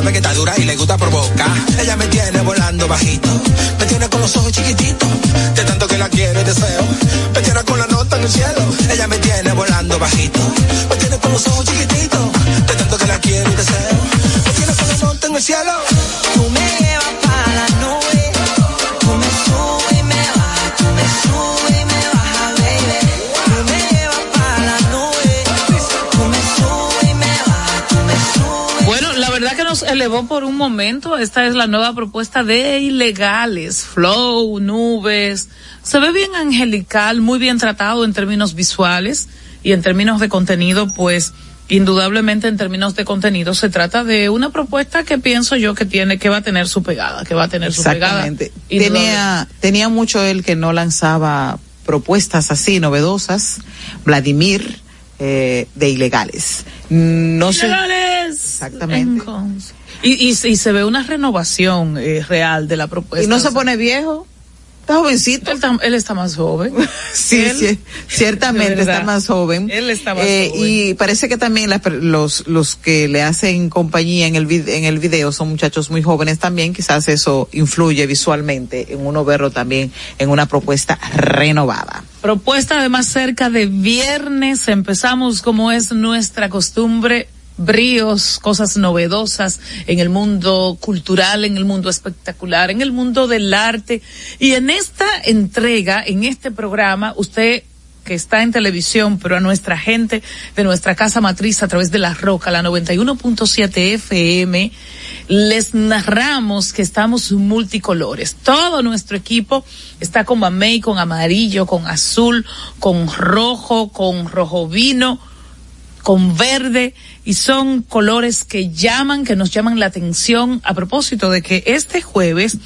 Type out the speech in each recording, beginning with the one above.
sabe que está dura y le gusta provocar. Ella me tiene volando bajito. Me tiene con los ojos chiquititos. Elevó por un momento. Esta es la nueva propuesta de ilegales. Flow, nubes. Se ve bien angelical, muy bien tratado en términos visuales y en términos de contenido, pues indudablemente en términos de contenido se trata de una propuesta que pienso yo que tiene, que va a tener su pegada, que va a tener su pegada. Tenía, tenía mucho él que no lanzaba propuestas así novedosas. Vladimir, eh, de ilegales. No sé. Ilegales. Exactamente. Y, y, y se ve una renovación eh, real de la propuesta. Y no se sea, pone viejo. Está jovencito. Él, está- él está más joven. Sí, Él- sí, ciertamente está más joven. Él está más Eh, joven. Y parece que también las los, los que le hacen compañía en el, en el video son muchachos muy jóvenes también. Quizás eso influye visualmente en uno verlo también en una propuesta renovada. Propuesta de más cerca de viernes. Empezamos como es nuestra costumbre. Bríos, cosas novedosas en el mundo cultural, en el mundo espectacular, en el mundo del arte. Y en esta entrega, en este programa, usted que está en televisión, pero a nuestra gente de nuestra casa matriz a través de La Roca, la 91.7 FM, les narramos que estamos multicolores. Todo nuestro equipo está con mamey, con amarillo, con azul, con rojo, con rojo vino, con verde y son colores que llaman, que nos llaman la atención a propósito de que este jueves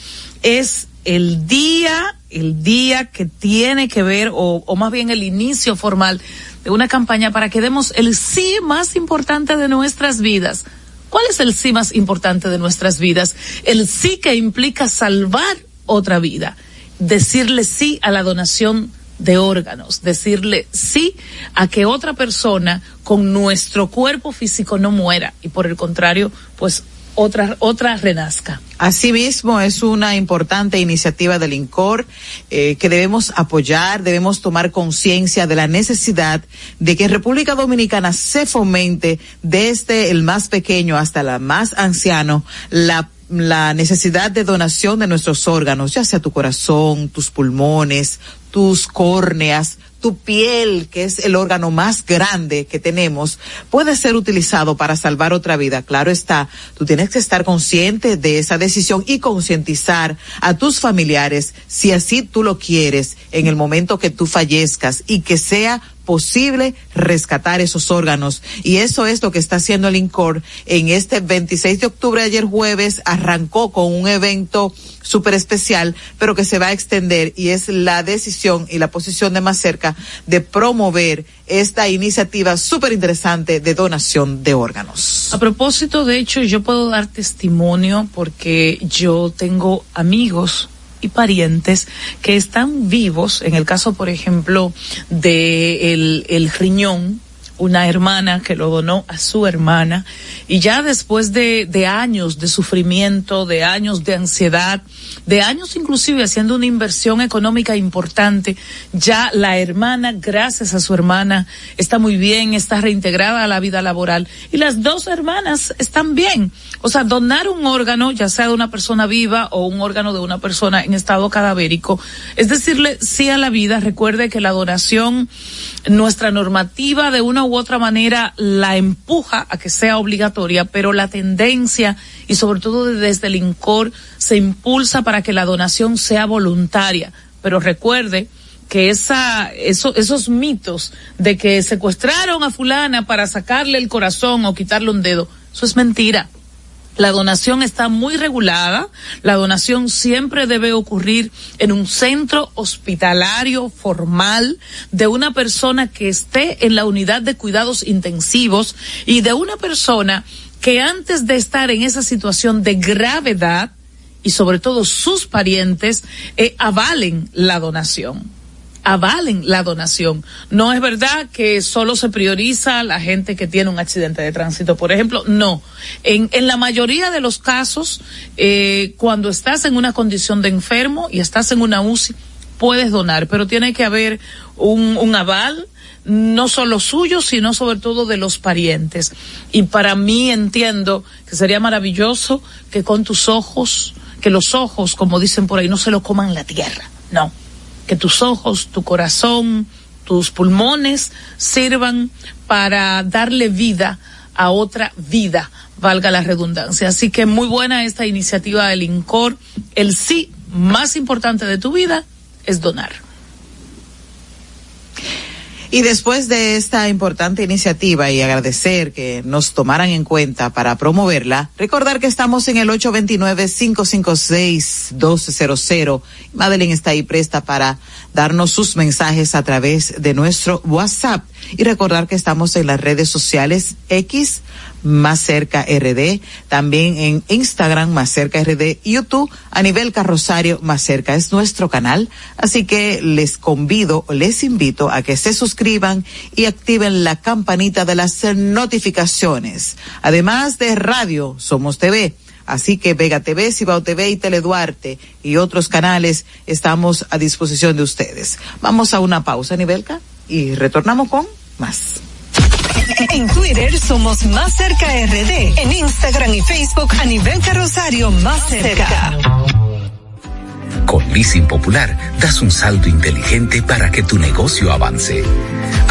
es el día, el día que tiene que ver o, más bien el inicio formal de una campaña para que demos el sí más importante de nuestras vidas. ¿Cuál es el sí más importante de nuestras vidas? El sí que implica salvar otra vida. Decirle sí a la donación de órganos, decirle sí a que otra persona con nuestro cuerpo físico no muera y por el contrario, pues otra, otra renazca. Asimismo, es una importante iniciativa del INCOR eh, que debemos apoyar, debemos tomar conciencia de la necesidad de que República Dominicana se fomente desde el más pequeño hasta el más anciano la la necesidad de donación de nuestros órganos, ya sea tu corazón, tus pulmones, tus córneas, tu piel, que es el órgano más grande que tenemos, puede ser utilizado para salvar otra vida. Claro está, tú tienes que estar consciente de esa decisión y concientizar a tus familiares, si así tú lo quieres, en el momento que tú fallezcas y que sea posible rescatar esos órganos. Y eso es lo que está haciendo el INCOR en este 26 de octubre, ayer jueves, arrancó con un evento súper especial, pero que se va a extender y es la decisión y la posición de más cerca de promover esta iniciativa súper interesante de donación de órganos. A propósito, de hecho, yo puedo dar testimonio porque yo tengo amigos y parientes que están vivos, en el caso, por ejemplo, de el, el riñón, una hermana que lo donó a su hermana y ya después de, años de sufrimiento, de años de ansiedad, de años inclusive haciendo una inversión económica importante, ya la hermana, gracias a su hermana, está muy bien, está reintegrada a la vida laboral y las dos hermanas están bien. O sea, donar un órgano, ya sea de una persona viva o un órgano de una persona en estado cadavérico, es decirle sí a la vida. Recuerde que la donación, nuestra normativa de una u otra manera la empuja a que sea obligatoria, pero la tendencia y sobre todo desde el INCOR se impulsa para que la donación sea voluntaria. Pero recuerde que esa, eso, esos mitos de que secuestraron a fulana para sacarle el corazón o quitarle un dedo, eso es mentira. La donación está muy regulada. La donación siempre debe ocurrir en un centro hospitalario formal de una persona que esté en la unidad de cuidados intensivos y de una persona que antes de estar en esa situación de gravedad y sobre todo sus parientes eh, avalen la donación. Avalen la donación. No es verdad que solo se prioriza la gente que tiene un accidente de tránsito, por ejemplo. No. En, en la mayoría de los casos, eh, cuando estás en una condición de enfermo y estás en una UCI, puedes donar, pero tiene que haber un, un aval, no solo suyo, sino sobre todo de los parientes. Y para mí entiendo que sería maravilloso que con tus ojos, que los ojos, como dicen por ahí, no se lo coman la tierra. No que tus ojos, tu corazón, tus pulmones sirvan para darle vida a otra vida, valga la redundancia. Así que muy buena esta iniciativa del INCOR. El sí más importante de tu vida es donar. Y después de esta importante iniciativa y agradecer que nos tomaran en cuenta para promoverla, recordar que estamos en el 829-556-1200. Madeline está ahí presta para darnos sus mensajes a través de nuestro WhatsApp. Y recordar que estamos en las redes sociales X, más cerca RD, también en Instagram más cerca RD, YouTube a nivel carrosario más cerca es nuestro canal, así que les convido, les invito a que se suscriban y activen la campanita de las notificaciones. Además de radio, somos TV. Así que Vega TV, Cibao TV y Teleduarte y otros canales estamos a disposición de ustedes. Vamos a una pausa, Nivelka, y retornamos con más. En Twitter somos Más Cerca RD. En Instagram y Facebook a nivel carrosario Más Cerca. Con Leasing Popular das un salto inteligente para que tu negocio avance.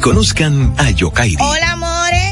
Conozcan a Yokairi.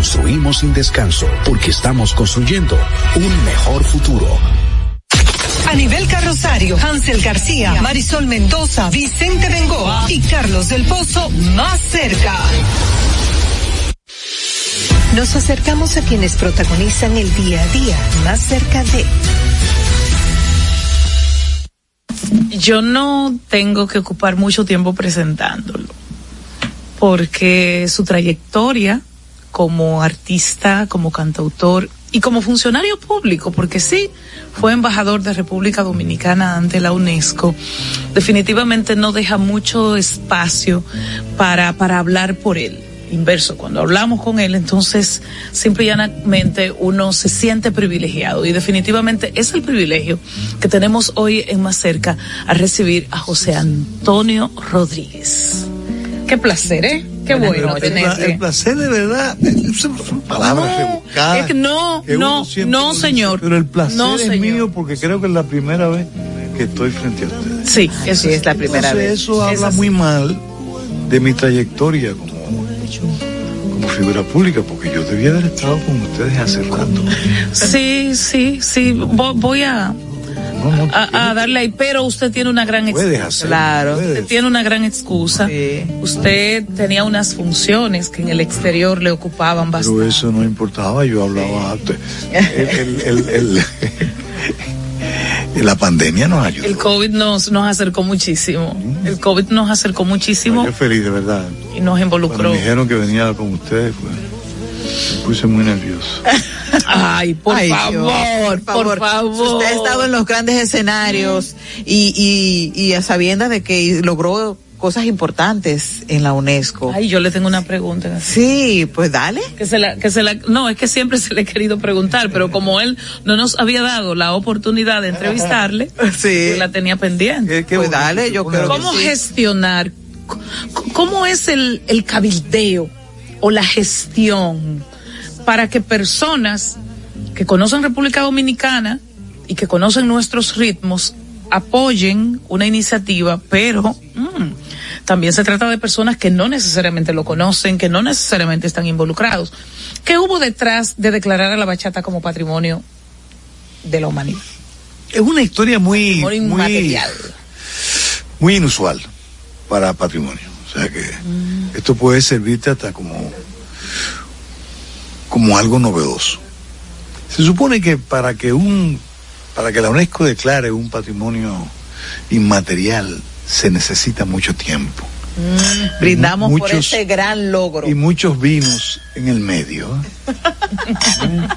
construimos sin descanso porque estamos construyendo un mejor futuro. A nivel carrosario, Hansel García, Marisol Mendoza, Vicente Bengoa y Carlos del Pozo más cerca. Nos acercamos a quienes protagonizan el día a día más cerca de... Yo no tengo que ocupar mucho tiempo presentándolo, porque su trayectoria como artista, como cantautor y como funcionario público, porque sí, fue embajador de República Dominicana ante la UNESCO, definitivamente no deja mucho espacio para, para hablar por él. Inverso, cuando hablamos con él, entonces simple y llanamente uno se siente privilegiado y definitivamente es el privilegio que tenemos hoy en más cerca a recibir a José Antonio Rodríguez. Qué placer, ¿eh? Qué bueno. El, pla- tenerte. el placer de verdad, son palabras No, rebuscadas. es que no, que no, no, dice, señor. Pero el placer No, es señor. mío porque creo que es la primera vez que estoy frente a ustedes. Sí, eso Sí, es la primera Entonces, vez. Eso Es habla muy mal de mi trayectoria como, como figura pública, porque yo debía haber estado con ustedes hace rato. Sí, sí, sí. Vo- Voy a, No, no, a, a darle ahí, pero usted tiene una gran puedes excusa. hacer. Claro. Usted tiene una gran excusa. Sí. Usted tenía unas funciones que en el exterior le ocupaban Pero bastante. eso no importaba, yo hablaba antes. El- el- el- el- la pandemia nos ayudó. El COVID nos, nos acercó muchísimo. El COVID nos acercó muchísimo Yo feliz, de verdad. y nos Cuando involucró. me dijeron que venía con ustedes, pues, me puse muy nervioso. Ay, por Ay, favor, Dios, por favor. Si Usted ha estado en los grandes escenarios y, y, y a sabiendas de que logró cosas importantes en la UNESCO. Ay, yo le tengo una pregunta. Sí, pues dale. Que se la, que se la, no, es que siempre se le he querido preguntar, pero como él no nos había dado la oportunidad de entrevistarle, Sí. pues la tenía pendiente. Pues bonito, dale, yo creo que ¿Cómo sí. gestionar? ¿Cómo es el, el cabildeo o la gestión para que personas que conocen República Dominicana y que conocen nuestros ritmos apoyen una iniciativa, pero mm, también se trata de personas que no necesariamente lo conocen, que no necesariamente están involucrados. ¿Qué hubo detrás de declarar a la bachata como patrimonio de la humanidad? Es una historia muy, muy, muy inusual para patrimonio. O sea que Mm. esto puede servirte hasta como, como algo novedoso. Se supone que para que un, para que la UNESCO declare un patrimonio inmaterial se necesita mucho tiempo Brindamos por ese gran logro. y muchos vinos en el medio. ¿eh?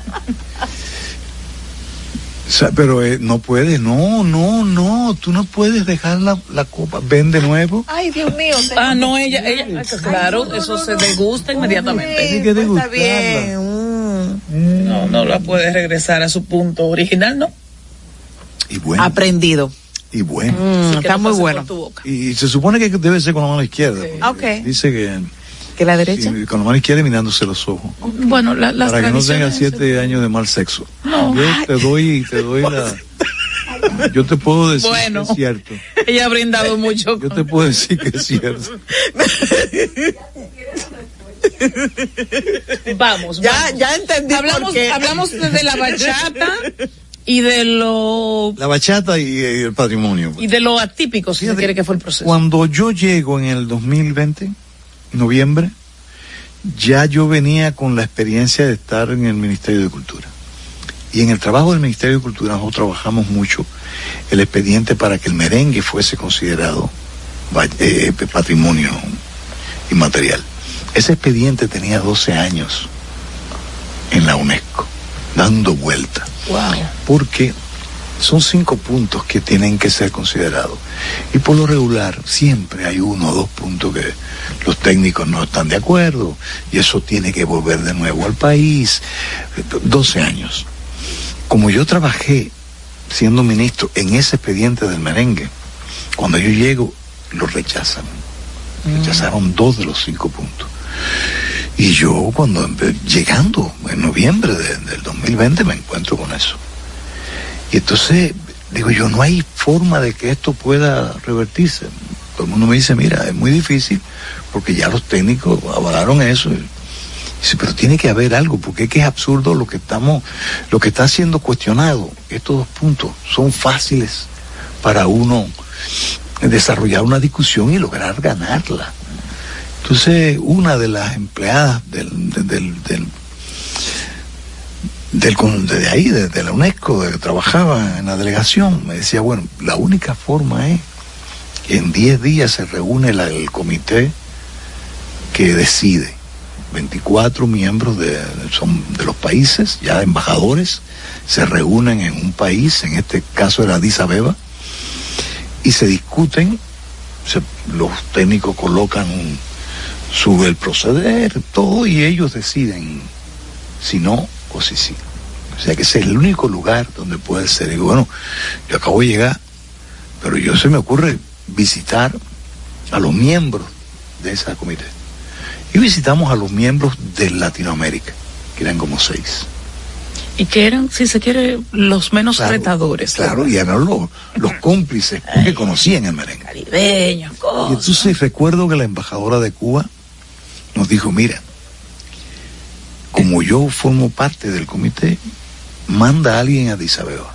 O sea, pero eh, no puedes, no, no, no, tú no puedes dejar la, la copa, ven de nuevo. Ay, Dios mío. Ah, no, ella, ella, claro, eso se degusta inmediatamente. Que Está bien. No, no la puede regresar a su punto original, ¿no? Y bueno, Aprendido. y bueno. Mm, está muy bueno. Y se supone que debe ser con la mano izquierda. Sí. porque Ok. Dice que ¿Que la derecha? con la mano izquierda mirándose los ojos. Bueno, la, las para que no tenga siete años de mal sexo. No. Yo te doy, te doy la. Yo te puedo decir Bueno. que es cierto. Ella ha brindado mucho. Yo te puedo decir que es cierto. Vamos, Ya, vamos. ya entendí hablamos, por qué. hablamos de, la bachata y de lo La bachata y, y el patrimonio. y de lo atípico, si se Fíjate, quiere que fue el proceso. Cuando yo llego en el 2020, noviembre, ya yo venía con la experiencia de estar en el Ministerio de Cultura. Y en el trabajo del Ministerio de Cultura nosotros trabajamos mucho el expediente para que el merengue fuese considerado va- eh, patrimonio inmaterial. Ese expediente tenía 12 años en la UNESCO, dando vuelta Wow. porque son cinco puntos que tienen que ser considerados. Y por lo regular, siempre hay uno o dos puntos que los técnicos no están de acuerdo y eso tiene que volver de nuevo al país. 12 años. Como yo trabajé siendo ministro en ese expediente del merengue, cuando yo llego, lo rechazan. Rechazaron dos de los cinco puntos. Y yo cuando llegando en noviembre de- del 2020 me encuentro con eso. Y entonces digo yo, no hay forma de que esto pueda revertirse. Todo el mundo me dice, mira, es muy difícil porque ya los técnicos avalaron eso. Dice, pero tiene que haber algo, porque es que es absurdo lo que estamos, lo que está siendo cuestionado. Estos dos puntos son fáciles para uno desarrollar una discusión y lograr ganarla. Entonces, una de las empleadas del, de- del, del, del de ahí, de, la UNESCO, que trabajaba en la delegación, me decía, bueno, la única forma es que en 10 días se reúne el comité que decide. 24 miembros de, son de los países, ya embajadores, se reúnen en un país, en este caso era Addis Abeba, y se discuten, se- los técnicos colocan un, sube el proceder, todo, y ellos deciden si no o si sí. O sea que ese es el único lugar donde puede ser. Y digo, bueno, yo acabo de llegar, pero yo se me ocurre visitar a los miembros de esa comité. Y visitamos a los miembros de Latinoamérica, que eran como seis. Y que eran, si se quiere, los menos Claro, retadores. Claro, y eran los, los cómplices que conocían el merengue. Caribeños, Y cosas. entonces recuerdo que la embajadora de Cuba nos dijo, mira, como yo formo parte del comité, manda a alguien a Addis Abeba,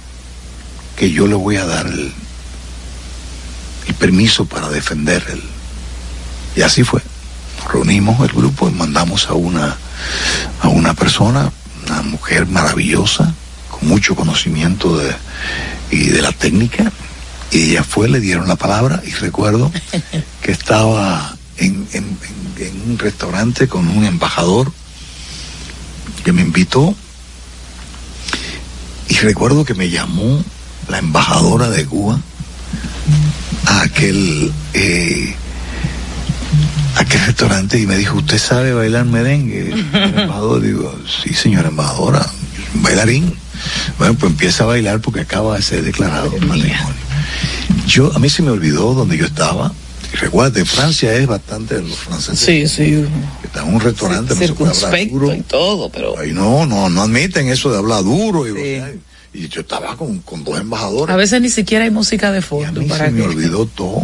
que yo le voy a dar el, el permiso para defender el... Y así fue. Nos reunimos el grupo y mandamos a una, a una persona, una mujer maravillosa, con mucho conocimiento de, y de la técnica, y ella fue, le dieron la palabra y recuerdo que estaba en, en- en- en un restaurante con un embajador que me invitó. Y recuerdo que me llamó la embajadora de Cuba a aquel eh, a aquel restaurante y me dijo usted sabe bailar merengue El embajador digo sí señora embajadora bailarín. Bueno pues empieza a bailar porque acaba de ser declarado matrimonio. yo a mí se me olvidó donde yo estaba recuerda Francia es bastante los franceses Sí, sí. está en un restaurante no se puede hablar duro y todo, pero Ay, no, no, no admiten eso de hablar duro. Y, y yo estaba con, con dos embajadores. a veces ni siquiera hay música de y a fondo. mí para se me que- olvidó todo.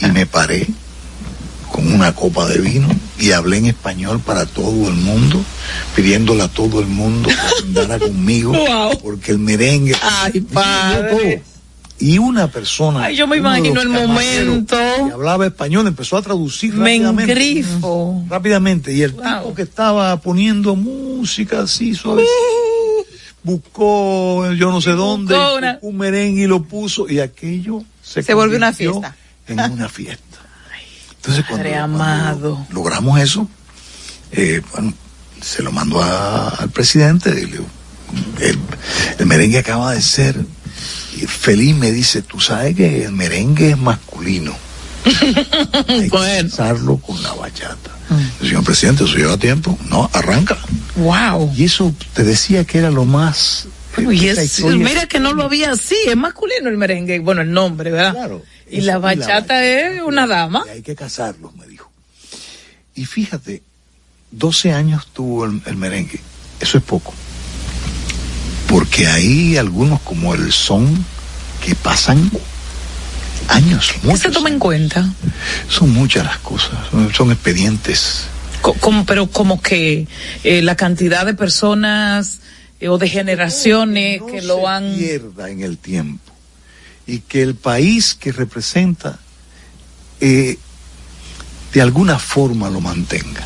Y me paré con una copa de vino y hablé en español para todo el mundo, pidiéndole a todo el mundo que andara conmigo, Wow. porque el merengue. Ay, me padre. Y una persona. Ay, yo me imagino el momento. Que hablaba español, empezó a traducir Me rápidamente. engrifo. Rápidamente. Y el Wow. tipo que estaba poniendo música así suave, buscó yo no sé dónde, una- un merengue y lo puso, y aquello se, Se volvió una fiesta. En una fiesta. Entonces, cuando, logramos eso, eh, bueno, se lo mandó a- al presidente. y le el merengue acaba de ser. Feliz me dice, tú sabes que el merengue es masculino. Hay que Bueno. casarlo con la bachata. Señor presidente, ¿eso lleva tiempo? No, arranca. Wow. Y eso te decía que era lo más... eh, Y es, historia- mira que no lo había así, es masculino el merengue, bueno, el nombre, ¿verdad? Claro. Y la bachata es una dama. Y hay que casarlos, me dijo. Y fíjate, 12 años tuvo el, el merengue. Eso es poco. Porque hay algunos como el son que pasan años, ¿Qué se toma en cuenta? Son muchas las cosas, son, son expedientes. Como- pero como que eh, la cantidad de personas eh, o de generaciones No que se lo han... pierda en el tiempo y que el país que representa eh, de alguna forma lo mantenga.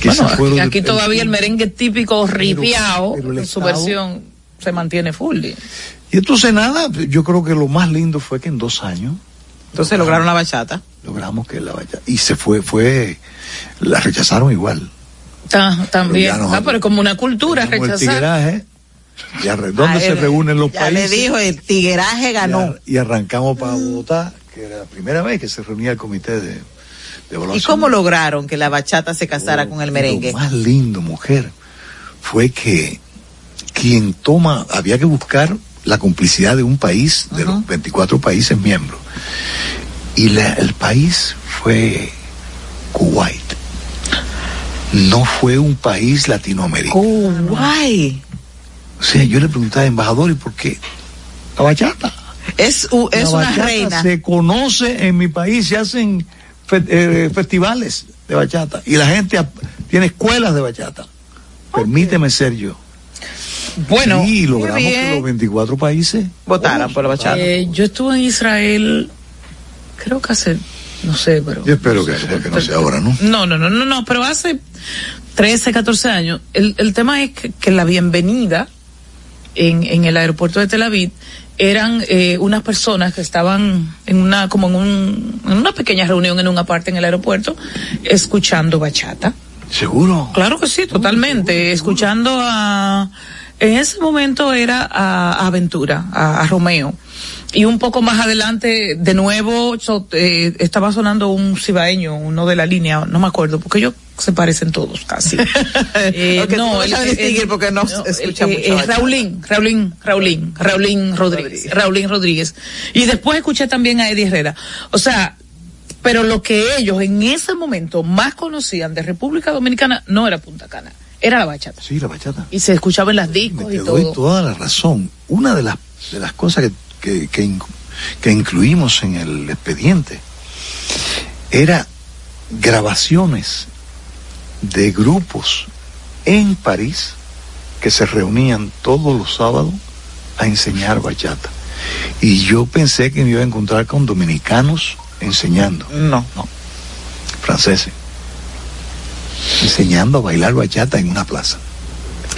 Que Bueno, aquí, de- aquí todavía el merengue típico ripiao, en su versión se mantiene full. Y entonces nada, yo creo que lo más lindo fue que en dos años Entonces lograron la bachata. logramos que la vaya y se fue, fue, la rechazaron igual. Ta- también, Pero ya ah, pero como una cultura Como el rechazar. tigueraje, y arre- ¿dónde Ah, se él- reúnen los ya países? le dijo, el tigueraje Y ganó. Y, arrancamos para Bogotá, que era la primera vez que se reunía el comité de, de ¿Y cómo lograron que la bachata se casara con el merengue? Lo más lindo, mujer, fue que quien toma, había que buscar la complicidad de un país, de los 24 países miembros. Y la- el país fue Kuwait. No fue un país latinoamericano. Guay. O sea, yo le preguntaba, embajador, ¿y por qué? La bachata. Es, u- es la una reina. se conoce en mi país, se hacen fe- eh, festivales de bachata y la gente tiene escuelas de bachata. Permíteme ser yo. Bueno, y logramos que los 24 países Votaran por la bachata. eh, yo estuve en Israel, creo que hace, no sé, pero... Yo espero que, que no sea ahora, ¿no? No, no, no, no, no, pero hace 13, 14 años. El, el tema es que, que la bienvenida en, en el aeropuerto de Tel Aviv eran eh, unas personas que estaban en una, como en, un, en una pequeña reunión en una parte en el aeropuerto, escuchando bachata. ¿Seguro? Claro que sí, totalmente. Escuchando a, en ese momento era a, Aventura, a, a Romeo. Y un poco más adelante, de nuevo, so- eh, estaba sonando un cibaeño, uno de la línea, no me acuerdo, porque ellos se parecen todos casi. Eh, no sabes distinguir porque no se escucha mucho eh. Raulín, Raulín, Raulín, Raulín Rodríguez, Raulín Rodríguez. Y después escuché también a Eddie Herrera. O sea, Pero lo que ellos en ese momento más conocían de República Dominicana no era Punta Cana, era la bachata. Sí, la bachata. Y se escuchaba en las discos Te y doy todo. toda la razón. Una de las, de las cosas que, que, que in- que incluimos en el expediente era grabaciones de grupos en París que se reunían todos los sábados a enseñar bachata. Y yo pensé que me iba a encontrar con dominicanos enseñando. No. No. Franceses. Enseñando a bailar bachata en una plaza.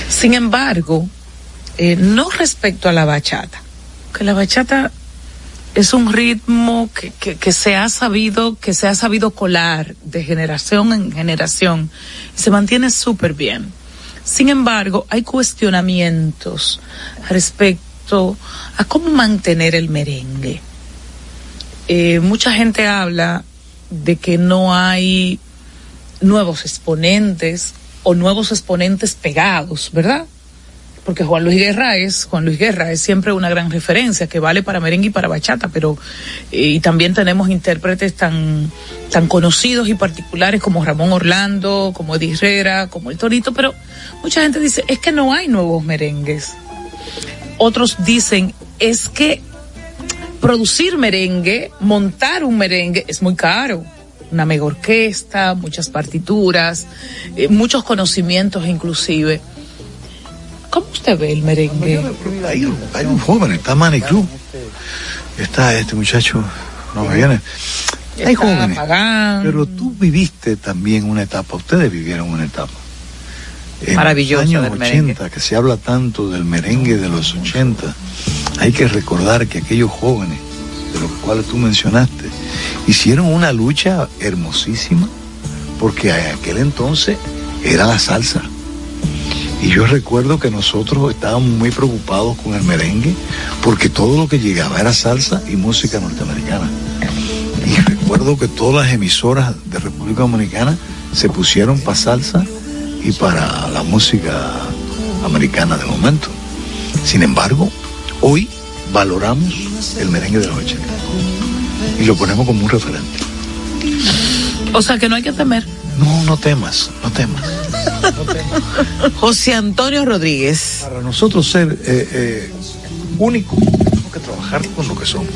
Sin embargo, eh, no respecto a la bachata, que la bachata es un ritmo que, se ha sabido, que se ha sabido colar de generación en generación, y se mantiene súper bien. Sin embargo, hay cuestionamientos respecto a cómo mantener el merengue. Eh, mucha gente habla de que no hay nuevos exponentes o nuevos exponentes pegados, ¿verdad? Porque Juan Luis Guerra es, Juan Luis Guerra es siempre una gran referencia que vale para merengue y para bachata, pero eh, y también tenemos intérpretes tan tan conocidos y particulares como Ramón Orlando, como Eddie Herrera, como el Torito, pero mucha gente dice, es que no hay nuevos merengues. Otros dicen, es que producir merengue, montar un merengue es muy caro. Una mega orquesta, muchas partituras, eh, muchos conocimientos inclusive. ¿Cómo usted ve el merengue? Hay, un- hay un joven, está Manny Cruz. Está este muchacho, no me viene. Hay jóvenes. Pero tú viviste también una etapa, ustedes vivieron una etapa. En Maravillosa los años del 80, merengue. que se habla tanto del merengue de los 80, hay que recordar que aquellos jóvenes, de los cuales tú mencionaste, hicieron una lucha hermosísima, porque en aquel entonces era la salsa. Y yo recuerdo que nosotros estábamos muy preocupados con el merengue, porque todo lo que llegaba era salsa y música norteamericana. Y recuerdo que todas las emisoras de República Dominicana se pusieron para salsa y para la música americana de momento. Sin embargo, hoy valoramos el merengue de los 80 y lo ponemos como un referente. O sea que no hay que temer. No, no temas, no temas. José Antonio Rodríguez. Para nosotros ser eh, eh, único, tenemos que trabajar con lo que somos.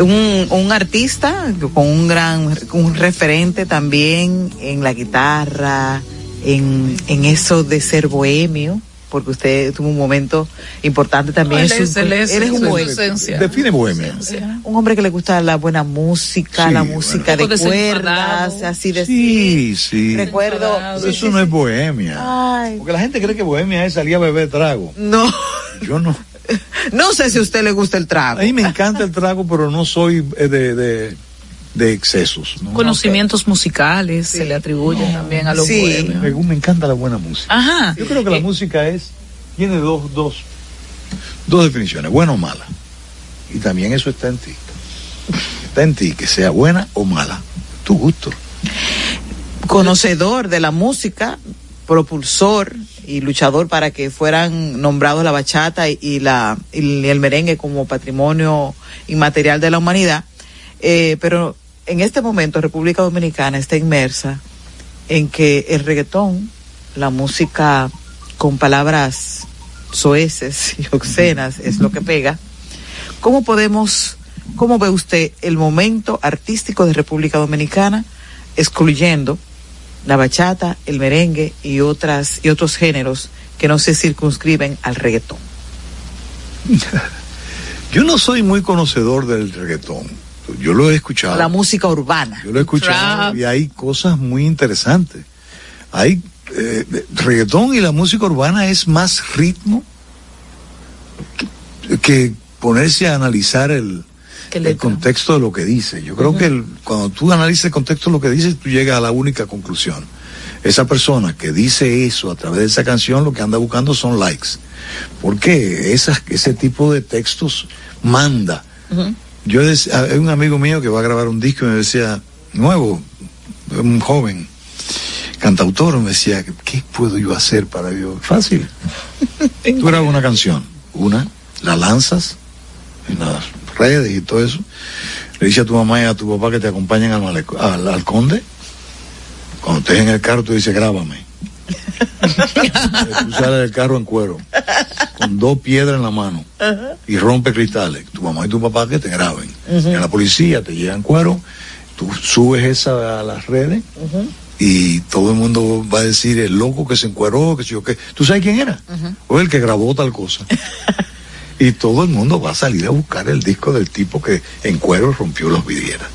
un, un artista con un gran un referente también en la guitarra, en, en eso de ser bohemio, porque usted tuvo un momento importante también. No, él es- su- él es- él es un bohemio. Define bohemia. Un hombre que le gusta la buena música, Sí, la música de cuerdas, así de Sí, sí. Recuerdo. Pero eso no es bohemia. Ay, Porque la gente cree que bohemia es salir a beber trago. no, Yo no. no sé si a usted le gusta el trago. A mí me encanta el trago, pero no soy eh, de, de, de excesos. ¿no? Conocimientos musicales se le atribuyen también a los Sí. bohemios. Me, me encanta la buena música. Ajá. Yo creo que la Eh, música es tiene dos, dos, dos definiciones, buena o mala. Y también eso está en ti. Está en ti, que sea buena o mala. Tu gusto. conocedor de la música, propulsor y luchador para que fueran nombrados la bachata y, y la y el merengue como patrimonio inmaterial de la humanidad. Eh, pero en este momento República Dominicana está inmersa en que el reggaetón, la música con palabras soeces y obscenas es lo que pega. ¿Cómo podemos, cómo ve usted el momento artístico de República Dominicana, excluyendo la bachata, el merengue y otras y otros géneros que no se circunscriben al reggaetón? Yo no soy muy conocedor del reggaetón. Yo lo he escuchado. La música urbana. Yo lo he escuchado Trap. y hay cosas muy interesantes. Hay eh, reggaetón y la música urbana es más ritmo que, que ponerse a analizar el, ¿Qué el contexto de lo que dice. Yo creo que el- cuando tú analizas el contexto de lo que dice, tú llegas a la única conclusión. Esa persona que dice eso a través de esa canción, lo que anda buscando son likes. Porque esas, ese tipo de textos manda. Yo decía, hay un amigo mío que va a grabar un disco y me decía, nuevo, un joven cantautor, me decía, ¿qué puedo yo hacer para yo? Fácil. Tú grabas una canción, una, la lanzas en las redes y todo eso, Le dice a tu mamá y a tu papá que te acompañen al, al, al conde. Cuando estés en el carro, tú dices, grábame. tú sales del carro en cuero, con dos piedras en la mano y rompe cristales. Tu mamá y tu papá que te graben. Y a la policía te llegan cuero, tú subes esa a las redes y todo el mundo va a decir el loco que se encueró, que yo qué. ¿Tú sabes quién era? O el que grabó tal cosa. y todo el mundo va a salir a buscar el disco del tipo que en cuero rompió los vidrieras.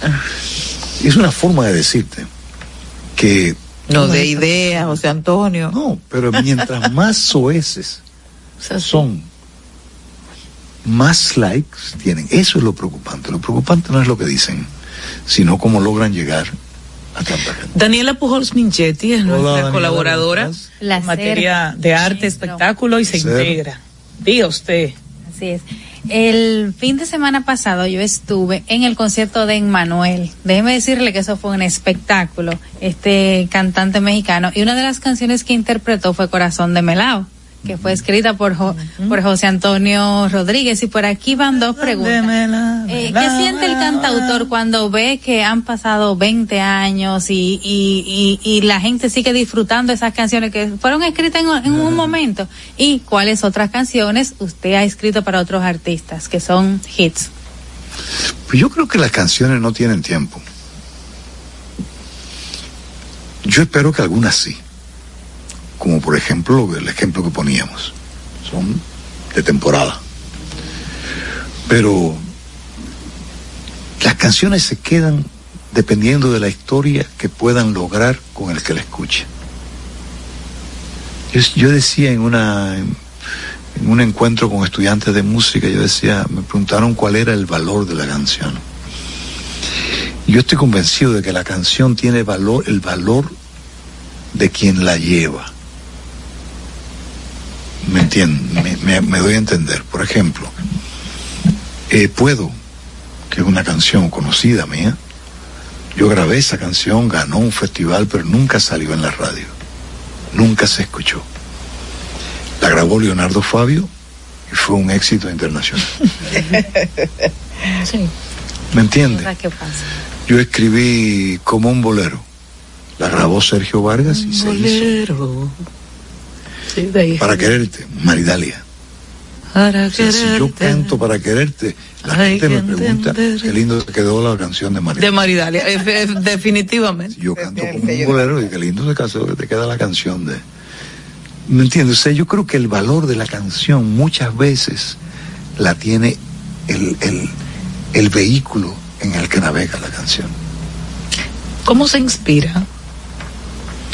Y es una forma de decirte que... No de idea, José Antonio. No, pero mientras más soeces son, más likes tienen. Eso es lo preocupante. Lo preocupante no es lo que dicen, sino cómo logran llegar a tanta gente. Daniela Pujols Minchetti es nuestra Daniela, colaboradora ¿cómo en materia de arte, espectáculo y se integra. Diga usted. Así es. El fin de semana pasado yo estuve en el concierto de Emmanuel. Déjeme decirle que eso fue un espectáculo, este cantante mexicano. Y una de las canciones que interpretó fue Corazón de Melao, que fue escrita por, Jo- por José Antonio Rodríguez. Y por aquí van dos preguntas. Eh, ¿Qué siente el cantautor cuando ve que han pasado 20 años y, y, y, y la gente sigue disfrutando esas canciones que fueron escritas en, en un momento? ¿Y cuáles otras canciones usted ha escrito para otros artistas que son hits? Pues yo creo que las canciones no tienen tiempo. Yo espero que algunas sí. Como por ejemplo el ejemplo que poníamos. Son de temporada. Pero las canciones se quedan dependiendo de la historia que puedan lograr con el que la escuche. Yo, yo decía en una en, un encuentro con estudiantes de música, yo decía, me preguntaron cuál era el valor de la canción. Yo estoy convencido de que la canción tiene valor, el valor de quien la lleva. ¿Me entienden? Me, me- me doy a entender. Por ejemplo, eh, Puedo, que es una canción conocida mía, yo grabé esa canción, ganó un festival, pero nunca salió en la radio. Nunca se escuchó. La grabó Leonardo Fabio y fue un éxito internacional. Sí. ¿Me entiende? ¿Qué pasa? Yo escribí como un bolero. La grabó Sergio Vargas y se hizo. Bolero. Sí, de ahí. Para quererte, Maridalia. Para O sea, si yo quererte. canto para quererte, la Hay gente me pregunta entender. qué lindo te quedó la canción de Maridalia. De Maridalia, eh, eh, definitivamente. Yo canto como un bolero y qué lindo se casó que te queda la canción de. ¿Me entiendes? O sea, yo creo que el valor de la canción muchas veces la tiene el, el, el vehículo en el que navega la canción. ¿Cómo se inspira?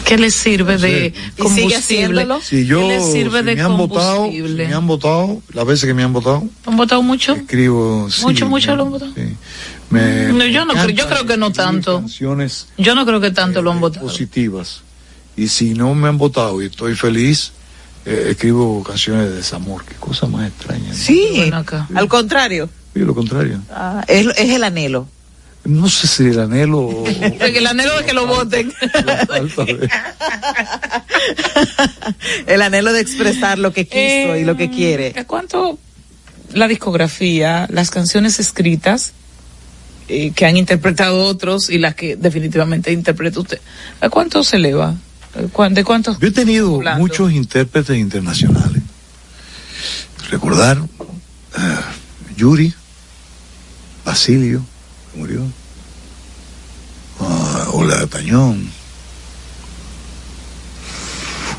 ¿Qué le sirve de ¿Y sigue combustible? haciéndolo? Si yo, ¿Qué le sirve si de me han votado, si combustible? me han votado, las veces que me han votado, ¿Han votado mucho? escribo. sí, mucho, mucho me- lo han votado. me- No, yo no me creo, yo creo que no tanto. Canciones Yo no creo que tanto lo han votado. positivas. Y si no me han votado y estoy feliz, eh, escribo canciones de desamor. Qué cosa más extraña. ¿no? Sí, al contrario. Sí, lo contrario. Ah, es, es el anhelo. No sé si el anhelo o El anhelo de que lo voten. el anhelo de expresar lo que quiso y lo que quiere. ¿A cuánto la discografía, las canciones escritas eh, que han interpretado otros y las que definitivamente interpreta usted, ¿a cuánto se eleva? ¿De cuán- ¿De cuántos? Yo he tenido Hablando. muchos intérpretes internacionales. Recordar eh, Yuri, Basilio, murió, ah, Olga Tañón,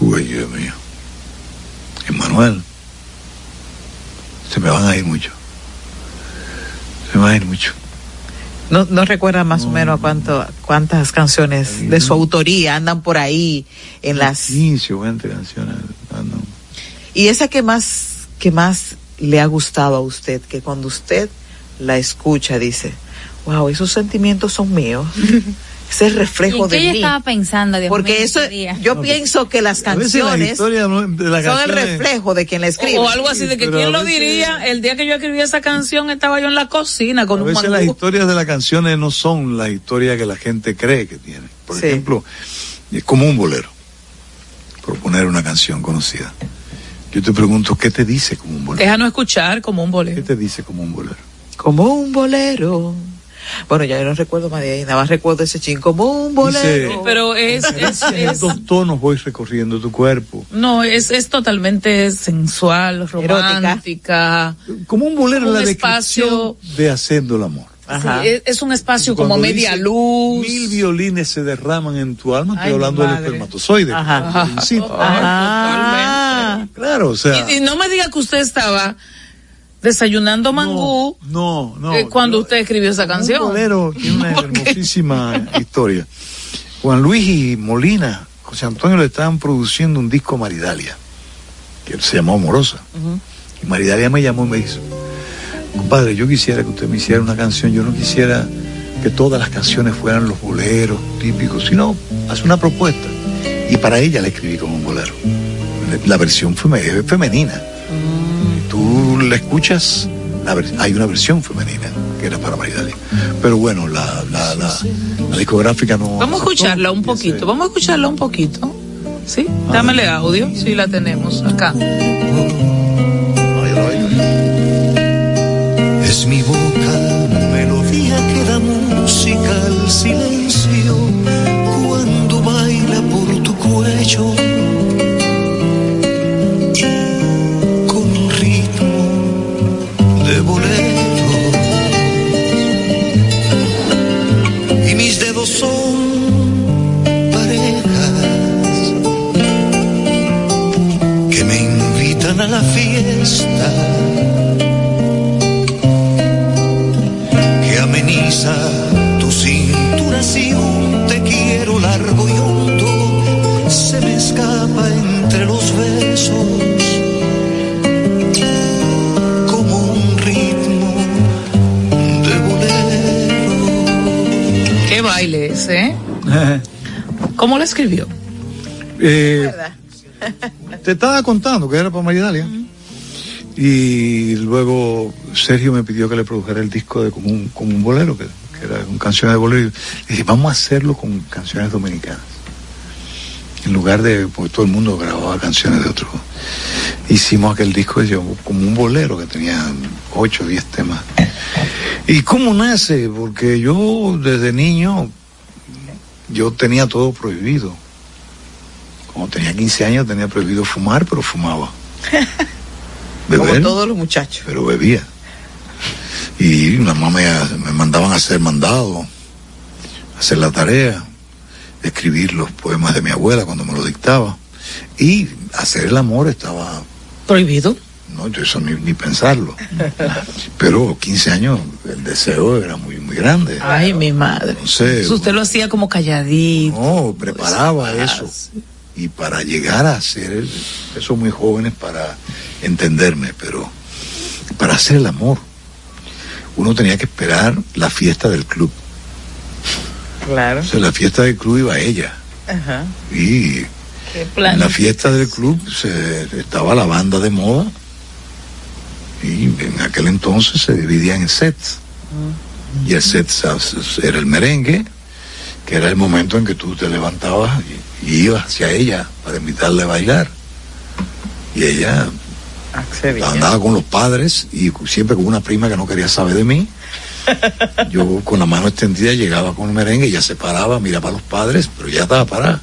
Uy, Dios mío, Emanuel. Se me van a ir mucho. Se me van a ir mucho. No, no recuerda más o menos cuánto, cuántas canciones de su autoría andan por ahí en las 15 o 20 canciones. ah, no. y esa que más que más le ha gustado a usted, que cuando usted la escucha dice, wow, esos sentimientos son míos. Ese es el ¿Y reflejo qué de yo mí. estaba pensando? Dios Porque mío, eso, yo pienso que las la canciones de la son el reflejo de quien la escribe. O algo así de que pero quién lo veces- diría, el día que yo escribí esa canción estaba yo en la cocina con A un veces las historias de las canciones no son las historias que la gente cree que tienen. Por Sí. ejemplo, es como un bolero. Proponer una canción conocida. Yo te pregunto, ¿qué te dice como un bolero? Déjanos escuchar como un ¿Qué bolero. te dice como un bolero? Como un bolero Bueno, ya yo no recuerdo más de ahí, nada más recuerdo ese chin como un bolero. Dice- Pero es, es, En es- dos tonos voy recorriendo tu cuerpo. no, es, es totalmente sensual, romántica. Como un bolero Un la espacio- de haciendo el amor. Sí, es, un espacio como media dice, luz. Mil violines se derraman en tu alma. Estoy hablando del espermatozoide. Ajá. Sí, Ajá. Claro, o sea. Y, y no me diga que usted estaba desayunando mangú No, no. eh, cuando usted escribió esa canción. Un bolero tiene una hermosísima historia. Juan Luis y Molina, José Antonio le estaban produciendo un disco a Maridalia, que se llamó Amorosa. Y Maridalia me llamó y me dijo, compadre, yo quisiera que usted me hiciera una canción, yo no quisiera que todas las canciones fueran los boleros típicos, sino hace una propuesta. Y para ella la escribí como un bolero. La versión es femenina. La escuchas, la hay una versión femenina que era para Maridalia. Pero bueno, la, la, la, la discográfica no... Vamos a escucharla un poquito, vamos a escucharla un poquito. ¿Sí? Dámele audio, sí la tenemos acá. Es mi boca melodía que da música al silencio cuando baila por tu cuello que ameniza tu cintura si un te quiero largo y hondo se me escapa entre los besos como un ritmo de bolero. ¿Qué baile ese, eh? ¿Cómo lo escribió? Eh, te estaba contando que era para Maridalia. Y luego Sergio me pidió que le produjera el disco de como un, como un bolero, que, era con canciones de bolero. Y dije, vamos a hacerlo con canciones dominicanas. En lugar de, porque todo el mundo grababa canciones de otros. Hicimos aquel disco yo, como un bolero que tenía 8 o 10 temas. ¿Y cómo nace? Porque yo desde niño, yo tenía todo prohibido. Cuando tenía 15 años tenía prohibido fumar, pero fumaba. Como Beber, todos los muchachos. pero bebía. Y mamá me, me mandaban a hacer mandado, hacer la tarea, escribir los poemas de mi abuela cuando me lo dictaba. Y hacer el amor estaba, ¿Prohibido? no, yo eso ni, ni pensarlo. Pero 15 años, el deseo era muy, muy grande. Ay, mi madre. Entonces, Entonces usted lo hacía como calladito. No, preparaba eso. Y para llegar a hacer el- eso muy jóvenes para entenderme, pero para hacer el amor, uno tenía que esperar la fiesta del club. Claro. O sea, la fiesta del club iba ella. Ajá. Y en la fiesta del club se, estaba la banda de moda. Y en aquel entonces se dividía en sets. Y el set era el merengue, que era el momento en que tú te levantabas y, y ibas hacia ella para invitarle a bailar. Y ella andaba con los padres y siempre con una prima que no quería saber de mí. Yo con la mano extendida llegaba con el merengue, ella se paraba, miraba a los padres, pero ya estaba parada,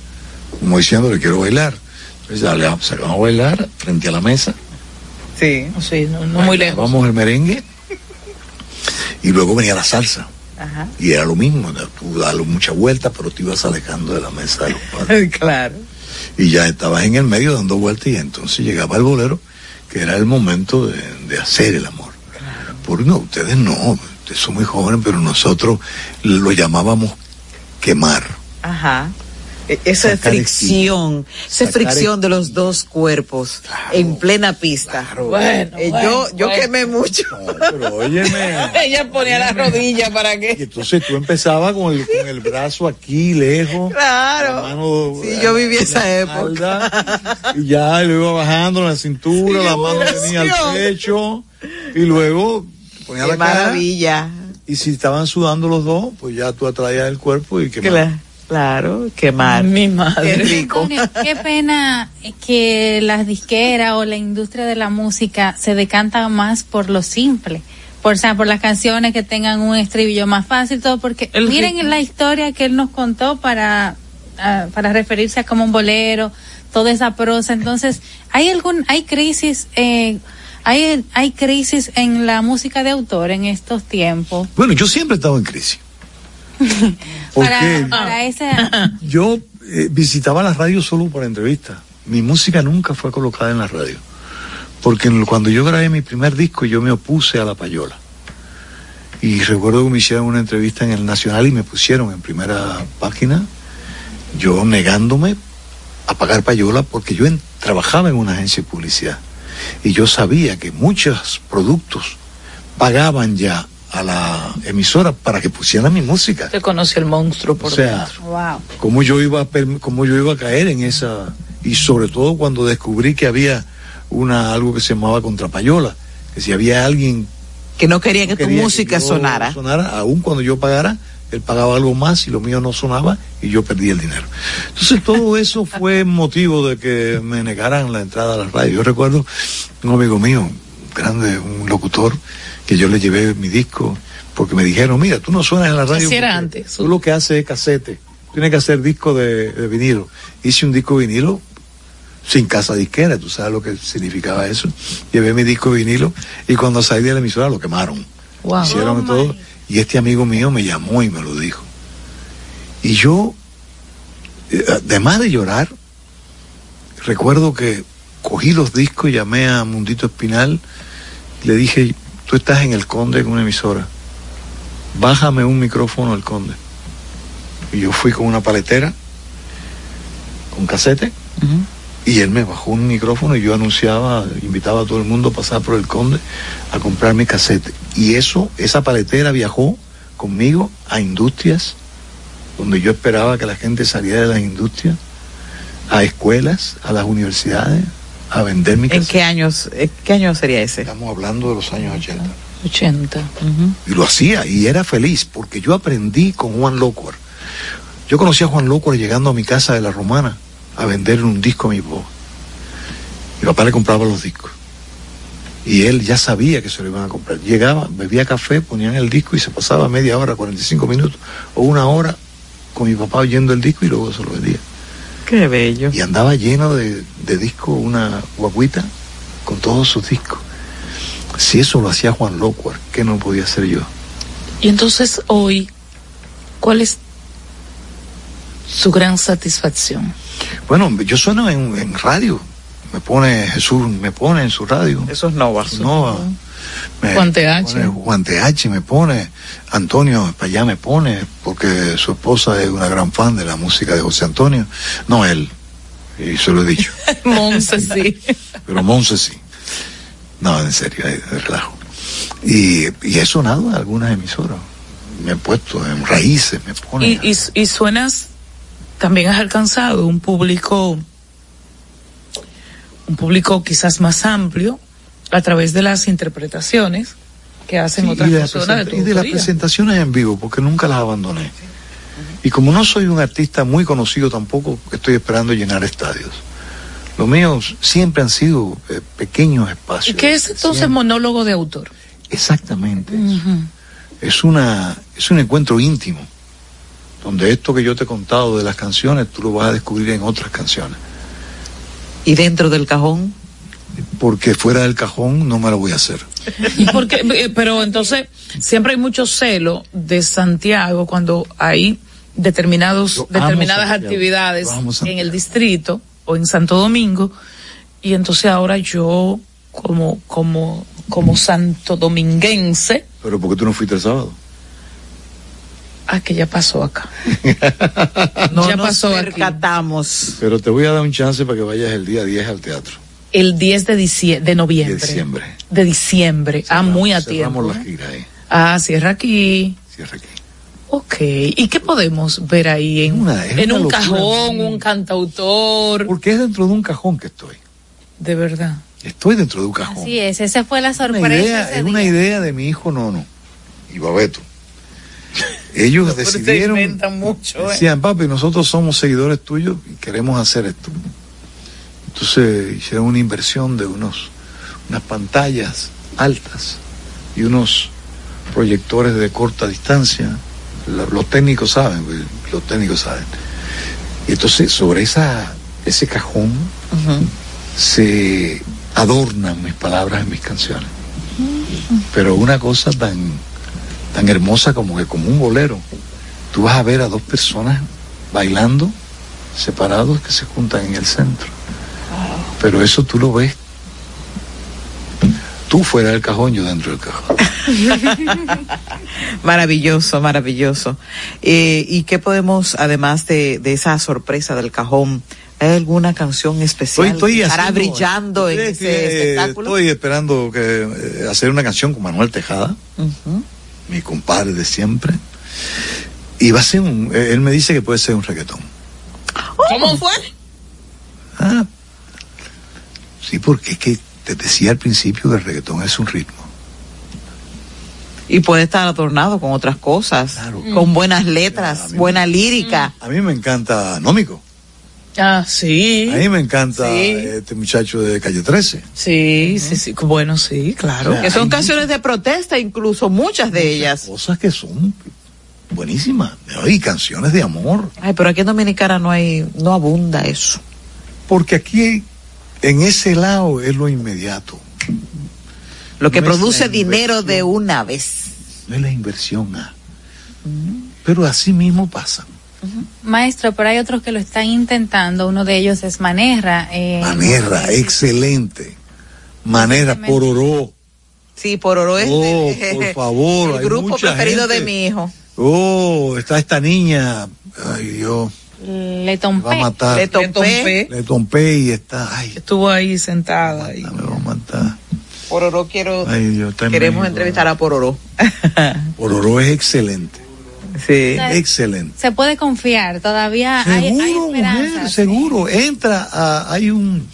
como diciéndole quiero bailar. Entonces ya le a bailar frente a la mesa. Sí. Sí, no, no muy lejos. Vamos el merengue y luego venía la salsa. Ajá. Y era lo mismo, tú darle mucha vuelta, pero te ibas alejando de la mesa de los padres. claro. Y ya estabas en el medio dando vueltas y entonces llegaba el bolero, que era el momento de, de hacer el amor. Porque no, ustedes no, ustedes son muy jóvenes, pero nosotros lo llamábamos quemar. Ajá. E- Esa Sacar fricción, esa fricción de los dos cuerpos en plena pista. Bueno, Eh, bueno, yo yo bueno. quemé mucho. Pero óyeme. Ella ponía la rodilla para Y que. entonces tú empezabas con el, con el brazo aquí lejos. Claro. la mano, Sí, yo viví en esa la época. espalda, y ya lo iba bajando en la cintura, la mano venía al pecho. Y luego ponía Qué la cara. maravilla. Y si estaban sudando los dos, pues ya tú atraías el cuerpo y que Cla- Claro, quemar. Mi madre. Qué rico. Antonio, qué pena que las disqueras o la industria de la música se decanta más por lo simple, por, o sea, por las canciones que tengan un estribillo más fácil, todo, porque El miren ritmo. la historia que él nos contó para, ah, para referirse a como un bolero, toda esa prosa. Entonces, ¿hay algún, hay crisis, eh, hay, hay crisis en la música de autor en estos tiempos? Bueno, yo siempre he estado en crisis. Porque Para, yo eh, visitaba la radio solo para entrevistas. Mi música nunca fue colocada en la radio. Porque en- cuando yo grabé mi primer disco yo me opuse a la payola. Y recuerdo que me hicieron una entrevista en el Nacional y me pusieron en primera página, yo negándome a pagar payola porque yo en- trabajaba en una agencia de publicidad. Y yo sabía que muchos productos pagaban ya a la emisora para que pusieran mi música. Te conoce el monstruo por O sea, dentro. wow. cómo yo iba a cómo yo iba a caer en esa y sobre todo cuando descubrí que había una algo que se llamaba contrapayola que si había alguien Que no quería que tu quería música yo sonara. sonara aún cuando yo pagara él pagaba algo más y lo mío no sonaba y yo perdí el dinero entonces todo eso fue motivo de que me negaran la entrada a la radio yo recuerdo un amigo mío un grande un locutor que yo le llevé mi disco porque me dijeron mira tú no suenas en la radio era antes. tú lo que haces es casete tienes que hacer disco de, de vinilo hice un disco de vinilo sin casa disquera, tú sabes lo que significaba eso. Llevé mi disco de vinilo y cuando salí de la emisora lo quemaron. Wow. Hicieron Oh, todo. my. Y este amigo mío me llamó y me lo dijo. Y yo, eh, además de llorar, recuerdo que cogí los discos, llamé a Mundito Espinal, le dije, tú estás en el Conde con una emisora, bájame un micrófono al Conde. Y yo fui con una paletera, con casete, y él me bajó un micrófono y yo anunciaba, invitaba a todo el mundo a pasar por el Conde a comprar mi casete. Y eso, esa paletera viajó conmigo a industrias, donde yo esperaba que la gente saliera de las industrias, a escuelas, a las universidades, a vender mi ¿En qué años, eh, qué año sería ese? Estamos hablando de los años 80. 80. Y lo hacía y era feliz porque yo aprendí con Juan Lócuar. Yo conocí a Juan Lócuar llegando a mi casa de la Romana a vender un disco a mi papá. Mi papá le compraba los discos. Y él ya sabía que se lo iban a comprar. Llegaba, bebía café, ponían el disco y se pasaba media hora, 45 minutos o una hora con mi papá oyendo el disco y luego se lo vendía. Qué bello. Y andaba lleno de, de discos, una guaguita con todos sus discos. Si eso lo hacía Juan Lócuar, ¿qué no podía hacer yo? Y entonces hoy, ¿cuál es su gran satisfacción? Bueno, yo sueno en, en radio. Me pone Jesús, me pone en su radio. Eso es Nova. Nova. Me pone Juan TH me pone. Antonio para allá me pone, porque su esposa es una gran fan de la música de José Antonio. No él, y se lo he dicho. Monse, sí. pero Monse sí. No, en serio, de relajo. Y, y he sonado en algunas emisoras. Me he puesto en raíces, me pone. Y, y, y suenas, también has alcanzado un público, un público quizás más amplio a través de las interpretaciones que hacen Sí, otras y personas de tu y de las presentaciones en vivo, porque nunca las abandoné. Y como no soy un artista muy conocido tampoco, estoy esperando llenar estadios. Los míos siempre han sido eh, pequeños ¿Y espacios. qué es entonces Siempre. monólogo de autor? Exactamente. Ujú. Es una es un encuentro íntimo, donde esto que yo te he contado de las canciones, tú lo vas a descubrir en otras canciones. ¿Y dentro del cajón? Porque fuera del cajón no me lo voy a hacer. Eh, Pero entonces siempre hay mucho celo de Santiago cuando hay determinados Yo determinadas Santiago, actividades en el distrito o en Santo Domingo y entonces ahora yo como como como santo dominguense Pero porque tú no fuiste el sábado. ah que ya pasó acá No Ya nos pasó aquí. percatamos. Pero te voy a dar un chance para que vayas el día 10 al teatro. El 10 de diciembre de noviembre De diciembre. de diciembre ah muy a Cerramos tiempo la ¿eh? gira ahí. ah cierra aquí Cierra aquí. Ok, ¿y qué podemos ver ahí en, Una- en una un locura. cajón, un cantautor? Porque es dentro de un cajón que estoy. De verdad. Estoy dentro de un cajón. Así es, esa fue la Una sorpresa. idea, ese es una idea de mi hijo Nono y Babeto. Ellos Se decidieron, inventan mucho, ¿eh? decían, papi, nosotros somos seguidores tuyos y queremos hacer esto. Entonces hicieron una inversión de unos, unas pantallas altas y unos proyectores de corta distancia. Lo- Los técnicos saben, los técnicos saben. Y entonces sobre esa, ese cajón se adornan mis palabras en mis canciones. Pero una cosa tan, tan hermosa como que como un bolero. Tú vas a ver a dos personas bailando separados que se juntan en el centro. Pero eso tú lo ves. Tú fuera del cajón, yo dentro del cajón. Maravilloso, maravilloso. Eh, ¿Y qué podemos, además de, de esa sorpresa del cajón, ¿hay alguna canción especial Estoy, estoy que estará haciendo- brillando en estoy, ese eh, espectáculo? Estoy esperando que, eh, hacer una canción con Manuel Tejada, mi compadre de siempre. Y va a ser un, eh, él me dice que puede ser un reggaetón. ¿Cómo fue? Ah, sí, porque es que te decía al principio que el reggaetón es un ritmo. Y puede estar adornado con otras cosas, con buenas letras, buena lírica. A mí me encanta Nómico. Ah, sí. A mí me encanta Sí. este muchacho de Calle 13. Sí, sí, sí. Bueno, sí, claro. O sea, Que son canciones de protesta, incluso muchas de ellas. Cosas que son buenísimas. Y canciones de amor. Ay, pero aquí en Dominicana no hay, no abunda eso. Porque aquí, en ese lado, es lo inmediato. Lo que No produce dinero de una vez. No es la inversión. ah. Pero así mismo pasa. Maestro, pero hay otros que lo están intentando. Uno de ellos es Manerra. Eh, Manera, excelente. Manera, Pororó. Sí, por oro es Oh, por favor, el hay grupo mucha preferido gente. de mi hijo. Oh, está esta niña. Ay, Dios. Le Me va a tompé. matar. Le tompé. Le tompé y está. Ay, Estuvo ahí sentada. Y... me va a matar. Por oro quiero, Ay, Dios, está en queremos México. entrevistar a Pororo. Pororó es excelente. Sí. Excelente. Se puede confiar. Todavía hay, hay Seguro, mujer, seguro. Entra a, hay un,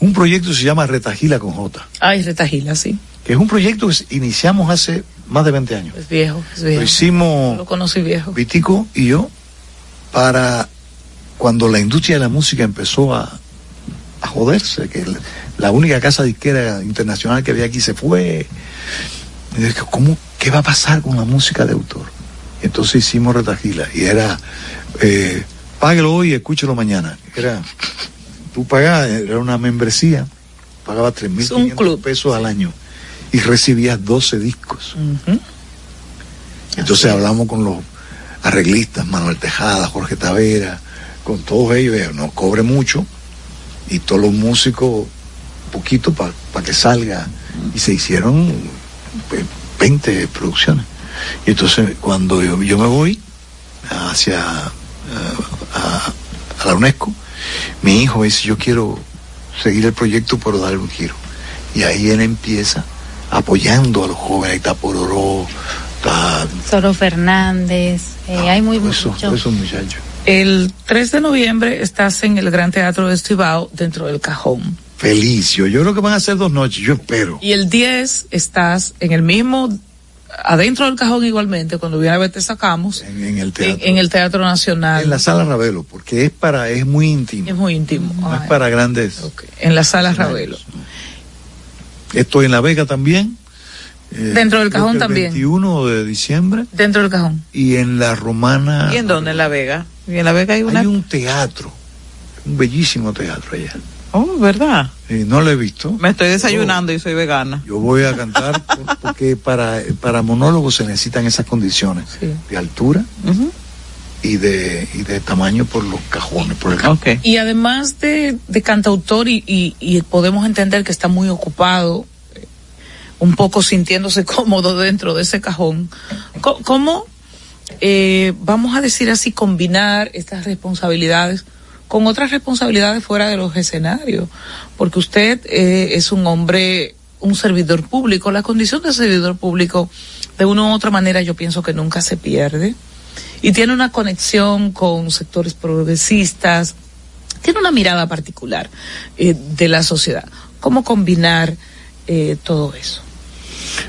un proyecto que se llama Retagila con J, Ay, Retagila, sí. que es un proyecto que iniciamos hace más de 20 años. Es viejo, es Lo viejo. hicimos Lo conocí viejo. Vitico y yo para cuando la industria de la música empezó a, a joderse, que el- la única casa disquera internacional que había aquí se fue. Y dije, ¿cómo, ¿Qué va a pasar con la música de autor? Y entonces hicimos Retagila y era, eh, páguelo hoy y escúchelo mañana. Era, tú pagabas, era una membresía, pagabas Es un 3.500 club. pesos al año y recibías 12 discos. Entonces hablamos con los arreglistas, Manuel Tejada, Jorge Tavera, con todos ellos, no cobre mucho, y todos los músicos, poquito para que salga, y se hicieron eh, 20 producciones. Y entonces cuando yo, yo me voy hacia eh, a, a la UNESCO, mi hijo me dice, yo quiero seguir el proyecto, pero darle un giro. Y ahí él empieza apoyando a los jóvenes, está Pororó, está Soro Fernández. eh, hay muy eso, mucho. esos muchachos. El 3 de noviembre estás en el Gran Teatro de Estibao dentro del cajón. Felicio, yo creo que van a ser dos noches, yo espero. Y el 10 estás en el mismo, adentro del cajón igualmente, cuando viene a ver te sacamos, En, en el en, teatro. en el Teatro Nacional. En la sala Ravelo, porque es para, es muy íntimo, Es muy íntimo. no es Ay, para grandes. ok. En la sala Ravelo. Estoy en La Vega también. eh, Dentro del creo cajón el también. 21 de diciembre. Dentro del cajón. Y en la Romana. ¿Y en dónde? En La Vega. ¿Y en La Vega hay una? Hay un teatro, un bellísimo teatro allá. Oh, ¿verdad? Eh, no lo he visto. Me estoy desayunando y soy vegana. Yo voy a cantar por- porque para, para monólogos se necesitan esas condiciones Sí. de altura y de, y de tamaño por los cajones, por el cajón. Ok. Y además de, de cantautor, y, y, y podemos entender que está muy ocupado, eh, un poco sintiéndose cómodo dentro de ese cajón, ¿cómo, eh, vamos a decir así, combinar estas responsabilidades con otras responsabilidades fuera de los escenarios? Porque usted eh, es un hombre, un servidor público, la condición de servidor público, de una u otra manera, yo pienso que nunca se pierde. Y tiene una conexión con sectores progresistas, tiene una mirada particular eh, de la sociedad. ¿Cómo combinar eh, todo eso?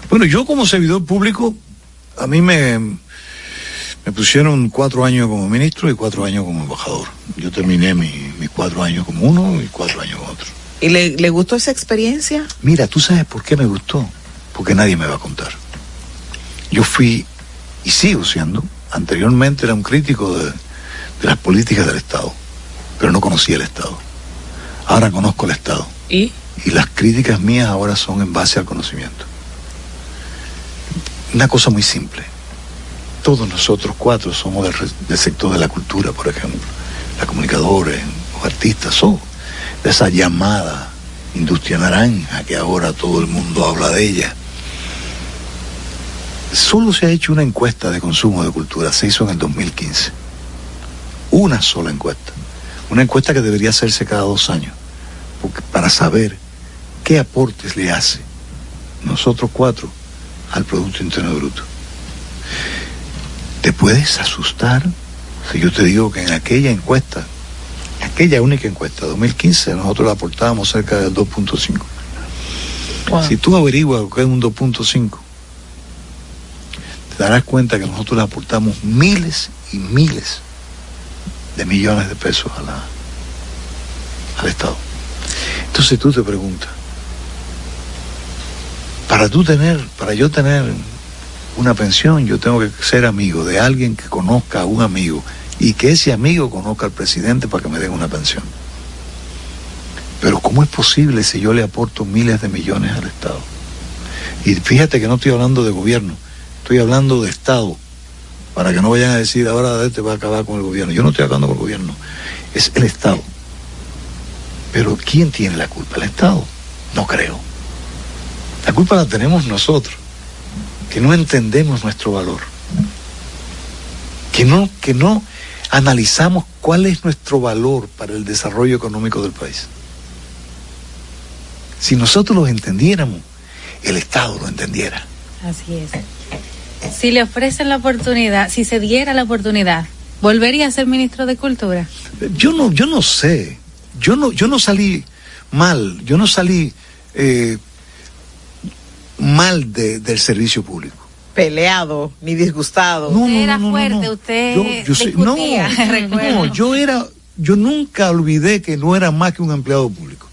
Bueno, yo como servidor público, a mí me, me pusieron cuatro años como ministro y cuatro años como embajador. Yo terminé mi- mis cuatro años como uno y cuatro años como otro. ¿Y le, le gustó esa experiencia? Mira, ¿tú sabes por qué me gustó? Porque nadie me va a contar. yo fui y sigo siendo, anteriormente era un crítico de, de las políticas del Estado, pero no conocía el Estado. Ahora conozco el Estado. ¿Y? Y las críticas mías ahora son en base al conocimiento. Una cosa muy simple. Todos nosotros cuatro somos del, sector de la cultura, por ejemplo. Los comunicadores, los artistas, son de esa llamada industria naranja que ahora todo el mundo habla de ella. Solo se ha hecho una encuesta de consumo de cultura, se hizo en el 2015. Una sola encuesta. Una encuesta que debería hacerse cada dos años, para saber qué aportes le hace nosotros cuatro al Producto Interno Bruto. ¿Te puedes asustar si yo te digo que en aquella encuesta, aquella única encuesta, 2015, nosotros le aportábamos cerca del 2.5? Si tú averiguas lo que es un 2.5, te darás cuenta que nosotros le aportamos miles y miles de millones de pesos a la, al Estado. Entonces tú te preguntas, para tú tener, para yo tener una pensión, yo tengo que ser amigo de alguien que conozca a un amigo y que ese amigo conozca al presidente para que me den una pensión. Pero ¿cómo es posible si yo le aporto miles de millones al Estado? Y fíjate que no estoy hablando de gobierno, estoy hablando de Estado, para que no vayan a decir ahora este va a acabar con el gobierno. Yo no estoy hablando con el gobierno, es el Estado. Pero ¿quién tiene la culpa? ¿El Estado? No creo. La culpa la tenemos nosotros, que no entendemos nuestro valor, que no, que no analizamos cuál es nuestro valor para el desarrollo económico del país. Si nosotros lo entendiéramos, el Estado lo entendiera. Así es. Si le ofrecen la oportunidad, si se diera la oportunidad, ¿volvería a ser ministro de Cultura? Yo no, yo no sé. Yo no, yo no salí mal, yo no salí eh, mal de- del servicio público. Peleado, ni disgustado. usted era fuerte, usted Yo, no, discutía, no, yo era, yo nunca olvidé que no era más que un empleado público.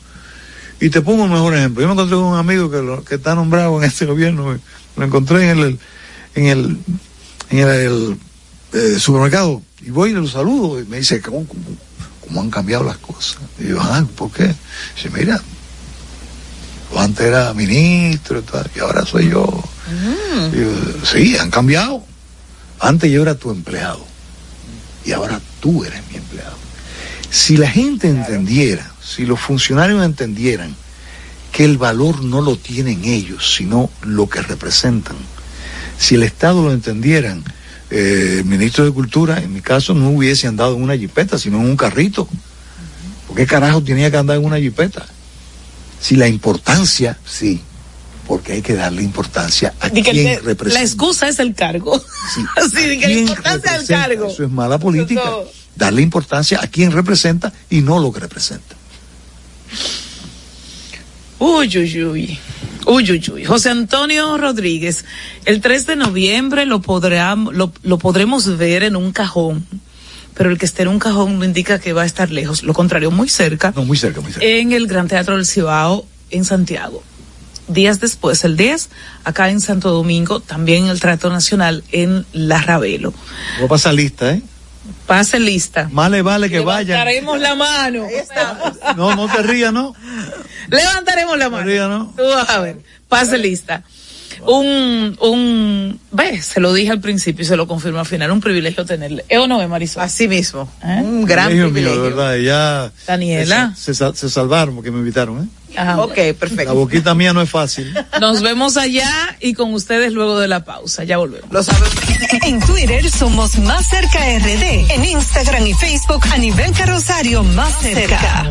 Y te pongo un mejor ejemplo. Yo me encontré con un amigo que, lo- que está nombrado en este gobierno, lo encontré en el, en el, en el, el, eh, supermercado y voy y lo saludo y me dice, ¿cómo, cómo, cómo han cambiado las cosas? Y yo, ah, ¿por qué? Dice, mira, yo antes era ministro y, tal, y ahora soy yo. Yo, sí, han cambiado. Antes yo era tu empleado y ahora tú eres mi empleado. Si la gente entendiera, si los funcionarios entendieran que el valor no lo tienen ellos, sino lo que representan, si el Estado lo entendieran, eh, el ministro de Cultura, en mi caso, no hubiese andado en una jipeta, sino en un carrito. ¿Por qué carajo tenía que andar en una jipeta? Si la importancia, sí, porque hay que darle importancia a que quien el- representa. la excusa es el cargo. Sí, di que la ¿Quién importancia del cargo. Eso es mala política. Darle importancia a quien representa y no lo que representa. Uy, uy, uy. Uy, uy, uy. José Antonio Rodríguez, el 3 de noviembre lo, podrán, lo, lo podremos ver en un cajón, pero el que esté en un cajón no indica que va a estar lejos, lo contrario, muy cerca, No, muy cerca, muy cerca. en el Gran Teatro del Cibao, en Santiago. Días después, el 10, acá en Santo Domingo, también en el Teatro Nacional, en La Ravelo. Voy a pasar lista, ¿eh? Pase lista. Más le vale que vayan. Levantaremos la mano. No, no te rías, ¿no? Levantaremos la mano. Rías, ¿no? Tú vas a ver. Pase lista. Un, un, ve, se lo dije al principio y se lo confirmo al final, un privilegio tenerle. ¿Eh o no, Marisol? Así mismo. ¿Eh? Un gran Privilegio verdad. Ya Daniela. Se, se- se salvaron porque me invitaron, ¿eh? Ajá. Ok, La perfecto. boquita mía no es fácil. Nos vemos allá y con ustedes luego de la pausa. Ya volvemos. Lo sabemos. En Twitter somos Más Cerca RD. En Instagram y Facebook a nivel carrosario Más Cerca.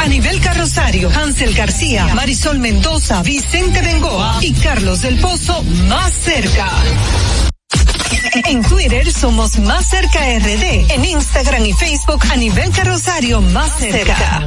A nivel carrosario, Hansel García, Marisol Mendoza, Vicente Bengoa y Carlos del Pozo más cerca. En Twitter somos Más Cerca RD, en Instagram y Facebook a nivel carrosario Más Cerca.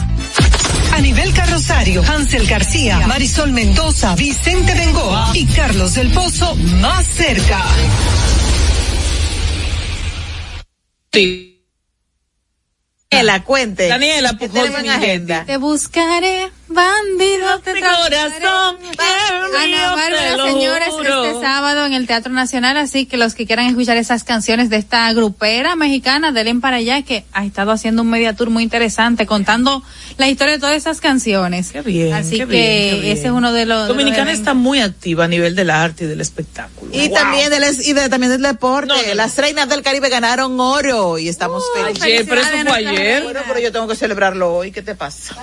A nivel carrosario, Hansel García, Marisol Mendoza, Vicente Bengoa y Carlos del Pozo más cerca. Daniela, cuente. Daniela, ¿Qué pues, en agenda? Te buscaré Bandido te corazón, Ana Bárbara, señores, juro. este sábado en el Teatro Nacional, así que los que quieran escuchar esas canciones de esta grupera mexicana, denle para allá, que ha estado haciendo un media tour muy interesante, contando la historia de todas esas canciones. Qué bien, Así qué que bien, qué bien. ese es uno de los... de los Dominicana está muy activa a nivel del arte y del espectáculo. Y Wow. también del, y de- también del deporte. Las reinas del Caribe ganaron oro y estamos felices. ayer, pero eso fue ayer. Bueno, pero yo tengo que celebrarlo hoy. ¿Qué te pasa?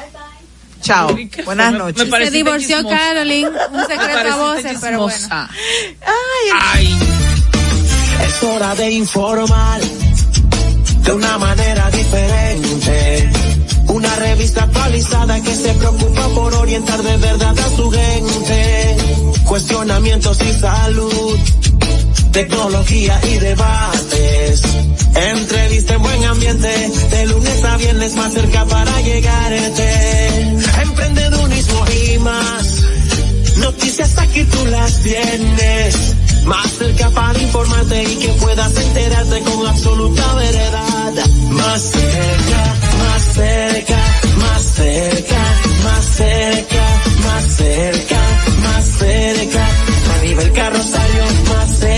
Chao. Buenas Me- noches. me parece Se divorció. Caroline, un Me secreto a voces, pero bueno. chismosa. Es hora de informar de una manera diferente. Una revista actualizada que se preocupa por orientar de verdad a su gente. Cuestionamientos y salud, tecnología y debates. Entrevista en buen ambiente, de lunes a viernes más cerca para llegarte. Emprendedurismo y más. Noticias aquí tú las tienes. Más cerca para informarte y que puedas enterarte con absoluta veredad. Más cerca, más cerca, más cerca, más cerca, más cerca, más cerca. A nivel carrosario, más cerca,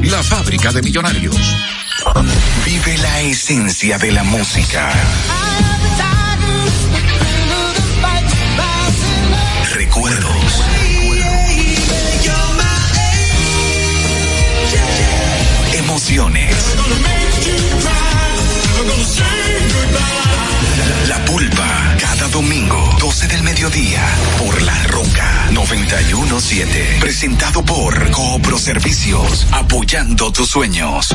la fábrica de millonarios. Vive la esencia de la música. Recuerdos. Emociones. La pulpa. Cada domingo, 12 del mediodía, por La Roca 917. Presentado por Coopro Servicios, apoyando tus sueños.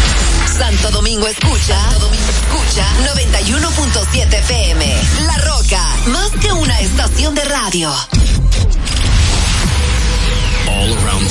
Santo Domingo escucha, Santo Domingo escucha 91.7 FM. La Roca, más que una estación de radio. All around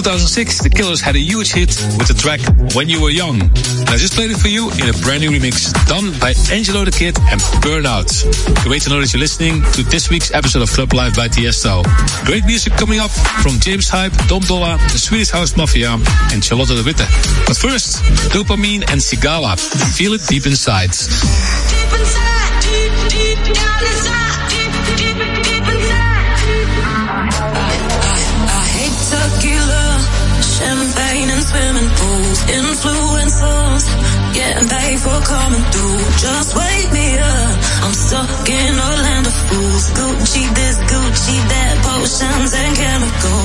2006, The Killers had a huge hit with the track When You Were Young. And I just played it for you in a brand new remix done by Angelo the Kid and Burnout. Great to know that you're listening to this week's episode of Club Life by Tiesto. Great music coming up from James Hype, Dom Dolla, the Swedish House Mafia, and Charlotte de Witte. But first, Dopamine and Sigala. Feel it deep inside. Deep inside, deep, deep down inside, and thank for coming through. Just wake me up. I'm stuck in a land of fools. Gucci this, Gucci that, potions and chemicals.